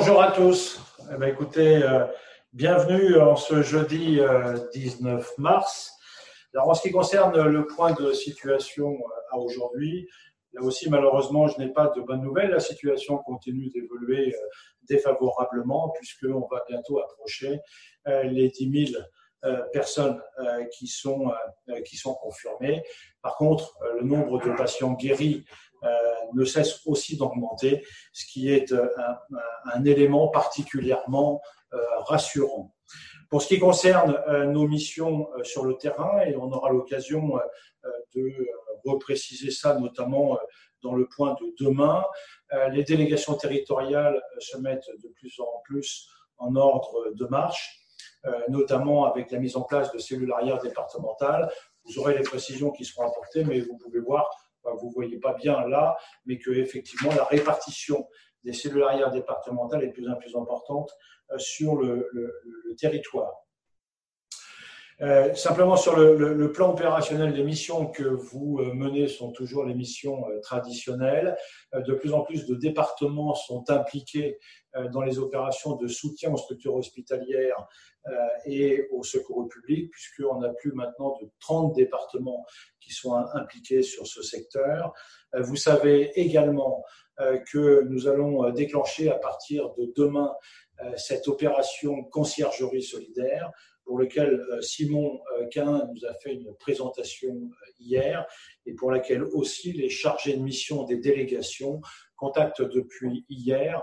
Bonjour à tous. Eh bien, écoutez, euh, bienvenue en ce jeudi 19 euh, mars. Alors, en ce qui concerne le point de situation euh, à aujourd'hui, là aussi, malheureusement, je n'ai pas de bonnes nouvelles. La situation continue d'évoluer défavorablement puisqu'on va bientôt approcher les 10 000 personnes qui sont, qui sont confirmées. Par contre, le nombre de patients guéris euh, ne cesse aussi d'augmenter, ce qui est euh, un, élément particulièrement euh, rassurant. Pour ce qui concerne nos missions sur le terrain, et on aura l'occasion de repréciser ça notamment dans le point de demain, les délégations territoriales se mettent de plus en plus en ordre de marche, notamment avec la mise en place de cellules arrières départementales. Vous aurez les précisions qui seront apportées, mais vous pouvez voir vous voyez pas bien là, mais que effectivement la répartition des cellules arrières départementales est de plus en plus importante euh, sur le, territoire. Euh, simplement sur le, plan opérationnel, les missions que vous euh, menez sont toujours les missions traditionnelles. de plus en plus de départements sont impliqués dans les opérations de soutien aux structures hospitalières et au secours public, puisqu'on a plus maintenant de 30 départements qui sont impliqués sur ce secteur. Euh, vous savez également euh, que nous allons euh, déclencher à partir de demain cette opération conciergerie solidaire pour lequel Simon Quin nous a fait une présentation hier et pour laquelle aussi les chargés de mission des délégations contactent depuis hier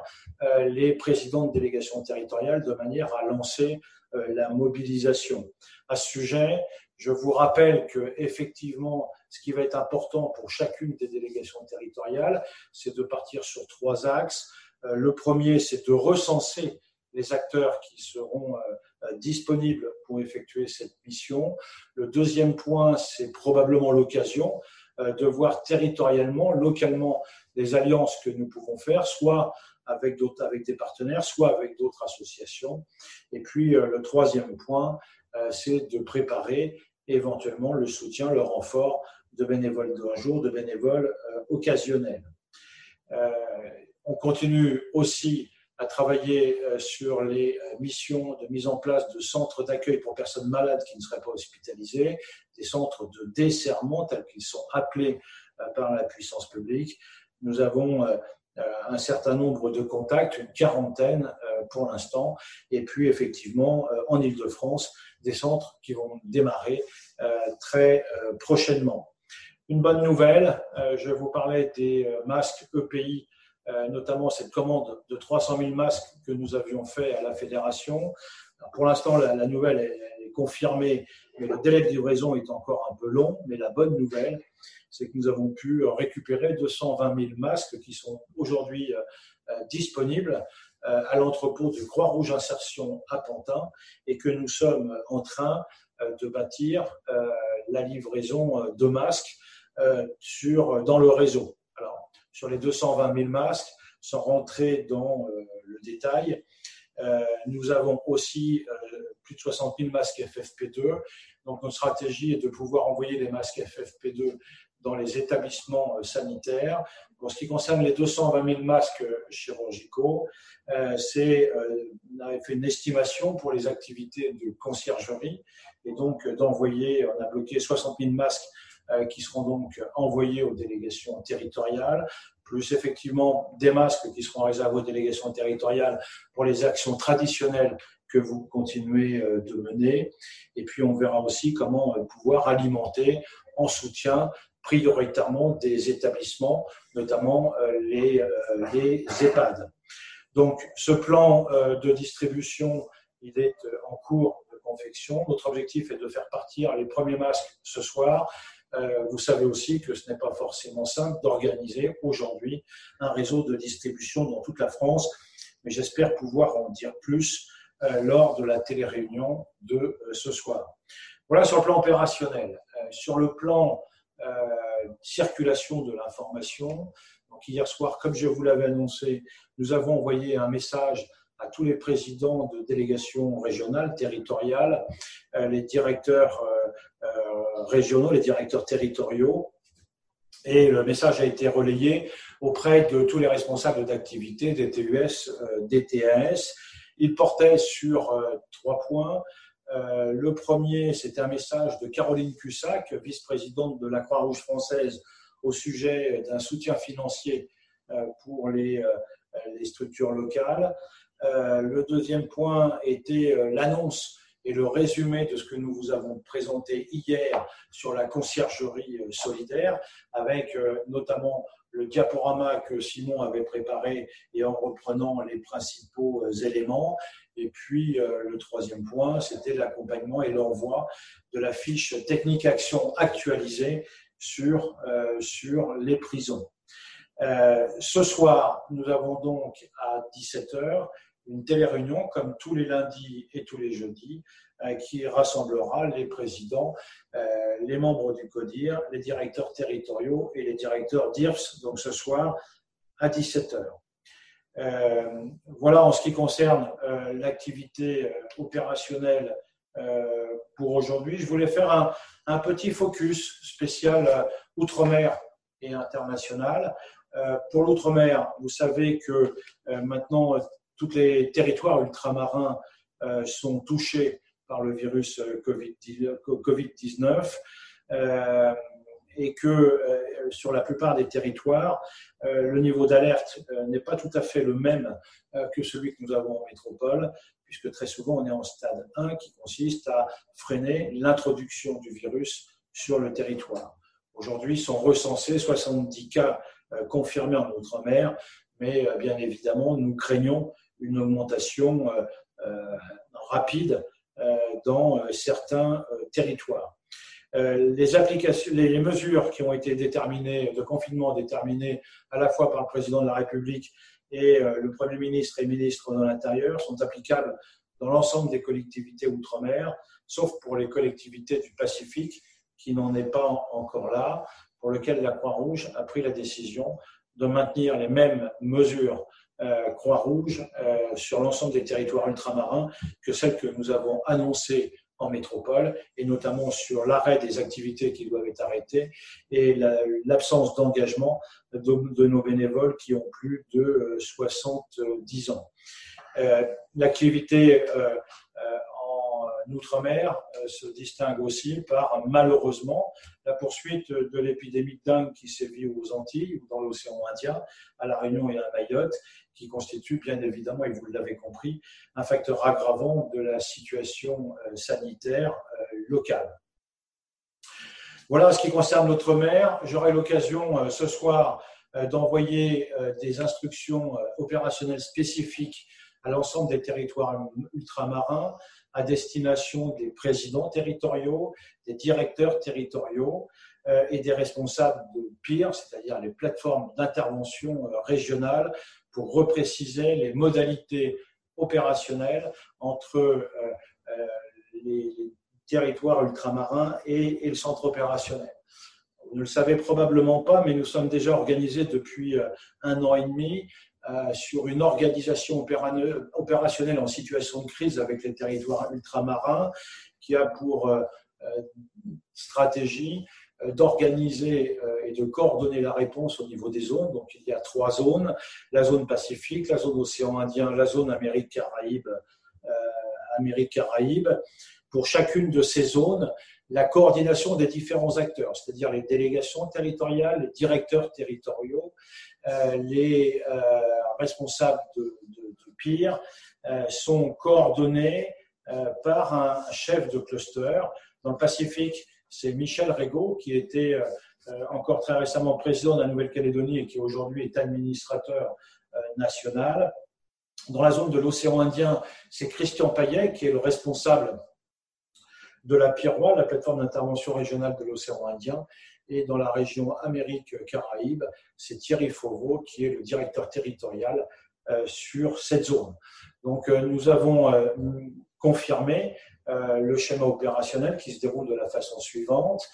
les présidents de délégations territoriales de manière à lancer la mobilisation. À ce sujet, je vous rappelle que effectivement, ce qui va être important pour chacune des délégations territoriales, c'est de partir sur trois axes. Euh, le premier, c'est de recenser les acteurs qui seront euh, disponibles pour effectuer cette mission. Le deuxième point, c'est probablement l'occasion euh, de voir territorialement, localement, les alliances que nous pouvons faire, soit avec, d'autres, avec des partenaires, soit avec d'autres associations. Et puis, le troisième point, euh, c'est de préparer éventuellement le soutien, le renfort de bénévoles d'un jour, de bénévoles euh, occasionnels. Euh, on continue aussi à travailler sur les missions de mise en place de centres d'accueil pour personnes malades qui ne seraient pas hospitalisées, des centres de desserrement tels qu'ils sont appelés par la puissance publique. Nous avons un certain nombre de contacts, une quarantaine pour l'instant, et puis effectivement en Ile-de-France, des centres qui vont démarrer euh, très euh, prochainement. Une bonne nouvelle, euh, je vous parlais des masques EPI, notamment cette commande de 300 000 masques que nous avions fait à la fédération. pour l'instant, la, nouvelle est, confirmée, mais le délai de livraison est encore un peu long. Mais la bonne nouvelle, c'est que nous avons pu récupérer 220 000 masques qui sont aujourd'hui disponibles euh, à l'entrepôt de Croix-Rouge Insertion à Pantin et que nous sommes en train euh, de bâtir euh, la livraison de masques dans le réseau. Sur les 220 000 masques, sans rentrer dans le détail, nous avons aussi plus de 60 000 masques FFP2. Donc, notre stratégie est de pouvoir envoyer les masques FFP2 dans les établissements sanitaires. Pour ce qui concerne les 220 000 masques chirurgicaux, euh, c'est, euh, on avait fait une estimation pour les activités de conciergerie et donc euh, d'envoyer, on a bloqué 60 000 masques qui seront donc envoyés aux délégations territoriales, plus effectivement des masques qui seront réservés aux délégations territoriales pour les actions traditionnelles que vous continuez de mener. Et puis on verra aussi comment pouvoir alimenter en soutien prioritairement des établissements, notamment les, les EHPAD. Donc, ce plan euh, de distribution, il est euh, en cours de confection. Notre objectif est de faire partir les premiers masques ce soir. Euh, vous savez aussi que ce n'est pas forcément simple d'organiser aujourd'hui un réseau de distribution dans toute la France, mais j'espère pouvoir en dire plus lors de la télé-réunion de ce soir. Voilà sur le plan opérationnel. Sur le plan circulation de l'information, hier soir, comme je vous l'avais annoncé, nous avons envoyé un message à tous les présidents de délégations régionales, territoriales, euh, les directeurs euh, euh, régionaux, les directeurs territoriaux. Et le message a été relayé auprès de tous les responsables d'activité des TUS, des TAS. Il portait sur trois points. le premier, c'était un message de Caroline Cussac, vice-présidente de la Croix-Rouge française, au sujet d'un soutien financier pour les, les structures locales. Le deuxième point était l'annonce et le résumé de ce que nous vous avons présenté hier sur la conciergerie euh, solidaire, avec euh, notamment le diaporama que Simon avait préparé et en reprenant les principaux euh, éléments. Et puis le troisième point, c'était l'accompagnement et l'envoi de la fiche technique action actualisée sur, sur les prisons. Ce soir, nous avons donc à 17h une télé-réunion comme tous les lundis et tous les jeudis euh, qui rassemblera les présidents, euh, les membres du CODIR, les directeurs territoriaux et les directeurs d'IRFS, donc ce soir à 17h. Euh, voilà en ce qui concerne l'activité opérationnelle pour aujourd'hui. Je voulais faire un petit focus spécial Outre-mer et international. Pour l'Outre-mer, vous savez que maintenant tous les territoires ultramarins euh, sont touchés par le virus euh, Covid-19 euh, et que sur la plupart des territoires, le niveau d'alerte n'est pas tout à fait le même que celui que nous avons en métropole, puisque très souvent on est en stade 1 qui consiste à freiner l'introduction du virus sur le territoire. Aujourd'hui sont recensés 70 cas confirmés en Outre-mer, mais bien évidemment, nous craignons une augmentation euh, euh, rapide euh, dans certains territoires. Les, les mesures qui ont été déterminées, de confinement déterminées à la fois par le président de la République et le Premier ministre et ministre de l'Intérieur sont applicables dans l'ensemble des collectivités outre-mer, sauf pour les collectivités du Pacifique qui n'en est pas encore là, pour lequel la Croix-Rouge a pris la décision de maintenir les mêmes mesures euh, Croix-Rouge euh, sur l'ensemble des territoires ultramarins que celles que nous avons annoncées en métropole, et notamment sur l'arrêt des activités qui doivent être arrêtées et l'absence d'engagement de, nos bénévoles qui ont plus de 70 euh, ans. L'activité Outre-mer euh, se distingue aussi par, malheureusement, la poursuite de l'épidémie de dengue qui sévit aux Antilles ou dans l'océan Indien, à La Réunion et à Mayotte, qui constitue bien évidemment, et vous l'avez compris, un facteur aggravant de la situation euh, sanitaire euh, locale. Voilà ce qui concerne l'outre-mer. J'aurai l'occasion ce soir d'envoyer des instructions opérationnelles spécifiques à l'ensemble des territoires ultramarins à destination des présidents territoriaux, des directeurs territoriaux euh, et des responsables de PIR, c'est-à-dire les plateformes d'intervention euh, régionales, pour repréciser les modalités opérationnelles entre euh, les, territoires ultramarins et, le centre opérationnel. Vous ne le savez probablement pas, mais nous sommes déjà organisés depuis un an et demi euh, sur une organisation opérationnelle en situation de crise avec les territoires ultramarins qui a pour euh, euh, stratégie d'organiser et de coordonner la réponse au niveau des zones. Donc il y a trois zones, la zone Pacifique, la zone Océan Indien, la zone Amérique-Caraïbe. Amérique-Caraïbe. Pour chacune de ces zones, la coordination des différents acteurs, c'est-à-dire les délégations territoriales, les directeurs territoriaux, euh, les euh, responsables de, PIR euh, sont coordonnés par un chef de cluster. Dans le Pacifique, c'est Michel Rego, qui était encore très récemment président de la Nouvelle-Calédonie et qui aujourd'hui est administrateur national. Dans la zone de l'océan Indien, c'est Christian Payet qui est le responsable de la PIROI, la plateforme d'intervention régionale de l'océan Indien, et dans la région Amérique-Caraïbe, c'est Thierry Fauveau qui est le directeur territorial euh, sur cette zone. Donc euh, nous avons euh, confirmé le schéma opérationnel qui se déroule de la façon suivante.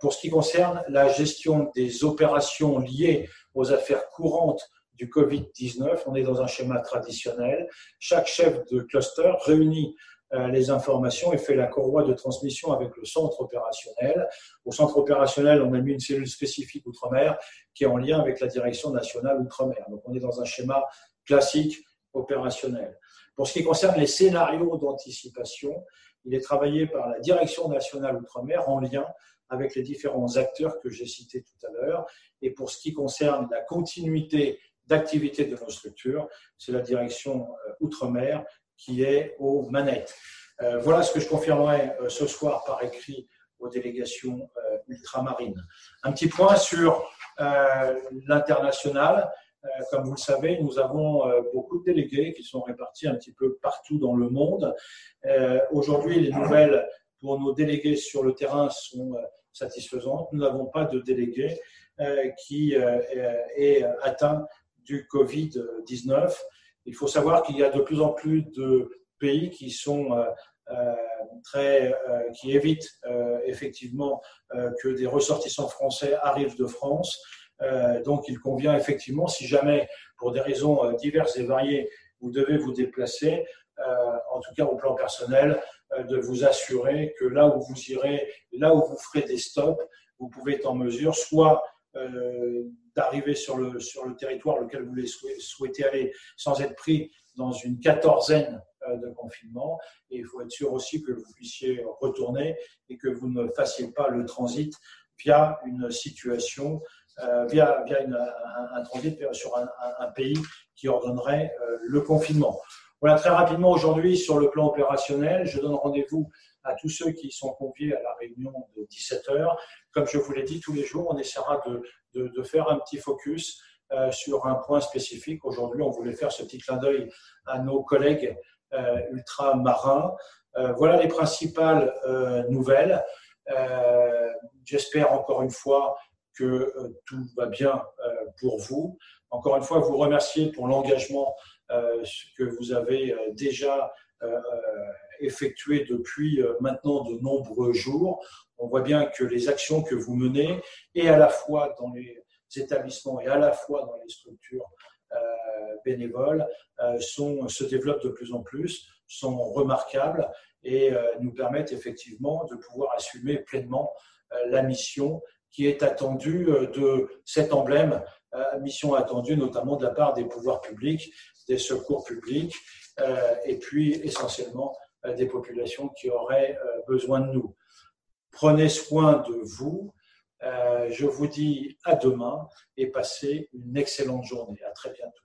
Pour ce qui concerne la gestion des opérations liées aux affaires courantes du Covid-19, on est dans un schéma traditionnel. Chaque chef de cluster réunit les informations et fait la courroie de transmission avec le centre opérationnel. Au centre opérationnel, on a mis une cellule spécifique Outre-mer qui est en lien avec la direction nationale Outre-mer. Donc on est dans un schéma classique opérationnel. Pour ce qui concerne les scénarios d'anticipation, il est travaillé par la direction nationale Outre-mer en lien avec les différents acteurs que j'ai cités tout à l'heure. Et pour ce qui concerne la continuité d'activité de nos structures, c'est la direction euh, Outre-mer qui est aux manettes. Euh, voilà ce que je confirmerai euh, ce soir par écrit aux délégations ultramarines. Un petit point sur l'international. Comme vous le savez, nous avons beaucoup de délégués qui sont répartis un petit peu partout dans le monde. Aujourd'hui, les nouvelles pour nos délégués sur le terrain sont satisfaisantes. Nous n'avons pas de délégué qui est atteint du Covid-19. Il faut savoir qu'il y a de plus en plus de pays qui sont euh, euh, très, euh, qui évitent effectivement que des ressortissants français arrivent de France. donc, il convient effectivement, si jamais, pour des raisons diverses et variées, vous devez vous déplacer, en tout cas au plan personnel, de vous assurer que là où vous irez, là où vous ferez des stops, vous pouvez être en mesure soit d'arriver sur le, sur le territoire lequel vous souhaitez aller sans être pris dans une quatorzaine euh, de confinement. Et il faut être sûr aussi que vous puissiez retourner et que vous ne fassiez pas le transit via une situation, euh, via, via un, transit sur un, pays qui ordonnerait euh, le confinement. Voilà, très rapidement aujourd'hui sur le plan opérationnel, je donne rendez-vous à tous ceux qui sont conviés à la réunion de 17 heures. Comme je vous l'ai dit, tous les jours, on essaiera de, faire un petit focus euh, sur un point spécifique. Aujourd'hui, on voulait faire ce petit clin d'œil à nos collègues euh, ultramarins. Euh, voilà les principales euh, nouvelles. J'espère encore une fois que tout va bien pour vous. Encore une fois, vous remercier pour l'engagement que vous avez déjà effectué depuis maintenant de nombreux jours. On voit bien que les actions que vous menez, et à la fois dans les établissements et à la fois dans les structures euh, bénévoles, euh, sont, se développent de plus en plus, sont remarquables et euh, nous permettent effectivement de pouvoir assumer pleinement la mission qui est attendue de cet emblème, mission attendue notamment de la part des pouvoirs publics, des secours publics, et puis essentiellement des populations qui auraient besoin de nous. Prenez soin de vous. Euh, je vous dis à demain et passez une excellente journée. À très bientôt.